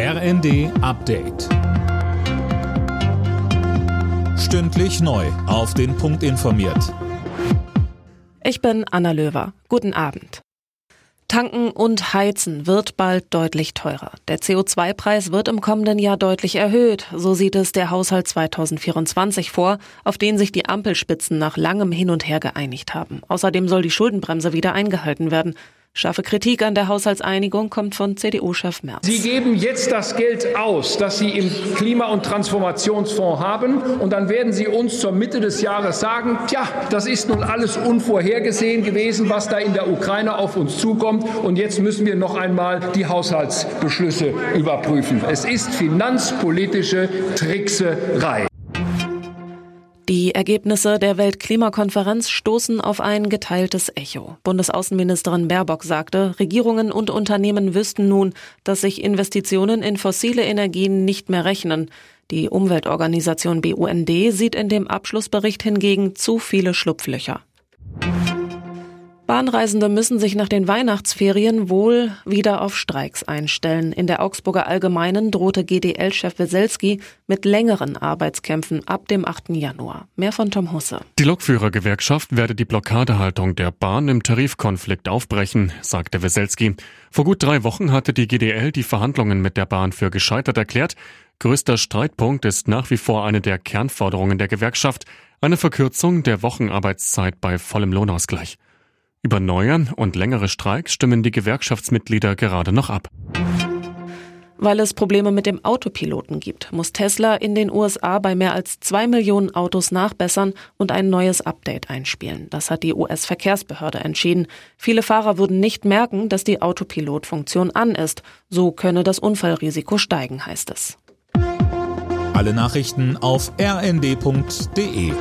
RND Update. Stündlich neu. Auf den Punkt informiert. Ich bin Anna Löwer. Guten Abend. Tanken und Heizen wird bald deutlich teurer. Der CO2-Preis wird im kommenden Jahr deutlich erhöht. So sieht es der Haushalt 2024 vor, auf den sich die Ampelspitzen nach langem Hin und Her geeinigt haben. Außerdem soll die Schuldenbremse wieder eingehalten werden. Scharfe Kritik an der Haushaltseinigung kommt von CDU-Chef Merz. Sie geben jetzt das Geld aus, das Sie im Klima- und Transformationsfonds haben, und dann werden Sie uns zur Mitte des Jahres sagen, tja, das ist nun alles unvorhergesehen gewesen, was da in der Ukraine auf uns zukommt, und jetzt müssen wir noch einmal die Haushaltsbeschlüsse überprüfen. Es ist finanzpolitische Trickserei. Die Ergebnisse der Weltklimakonferenz stoßen auf ein geteiltes Echo. Bundesaußenministerin Baerbock sagte, Regierungen und Unternehmen wüssten nun, dass sich Investitionen in fossile Energien nicht mehr rechnen. Die Umweltorganisation BUND sieht in dem Abschlussbericht hingegen zu viele Schlupflöcher. Bahnreisende müssen sich nach den Weihnachtsferien wohl wieder auf Streiks einstellen. In der Augsburger Allgemeinen drohte GDL-Chef Weselski mit längeren Arbeitskämpfen ab dem 8. Januar. Mehr von Tom Husse. Die Lokführergewerkschaft werde die Blockadehaltung der Bahn im Tarifkonflikt aufbrechen, sagte Weselski. Vor gut drei Wochen hatte die GDL die Verhandlungen mit der Bahn für gescheitert erklärt. Größter Streitpunkt ist nach wie vor eine der Kernforderungen der Gewerkschaft, eine Verkürzung der Wochenarbeitszeit bei vollem Lohnausgleich. Über neue und längere Streiks stimmen die Gewerkschaftsmitglieder gerade noch ab. Weil es Probleme mit dem Autopiloten gibt, muss Tesla in den USA bei mehr als zwei Millionen Autos nachbessern und ein neues Update einspielen. Das hat die US-Verkehrsbehörde entschieden. Viele Fahrer würden nicht merken, dass die Autopilot-Funktion an ist. So könne das Unfallrisiko steigen, heißt es. Alle Nachrichten auf rnd.de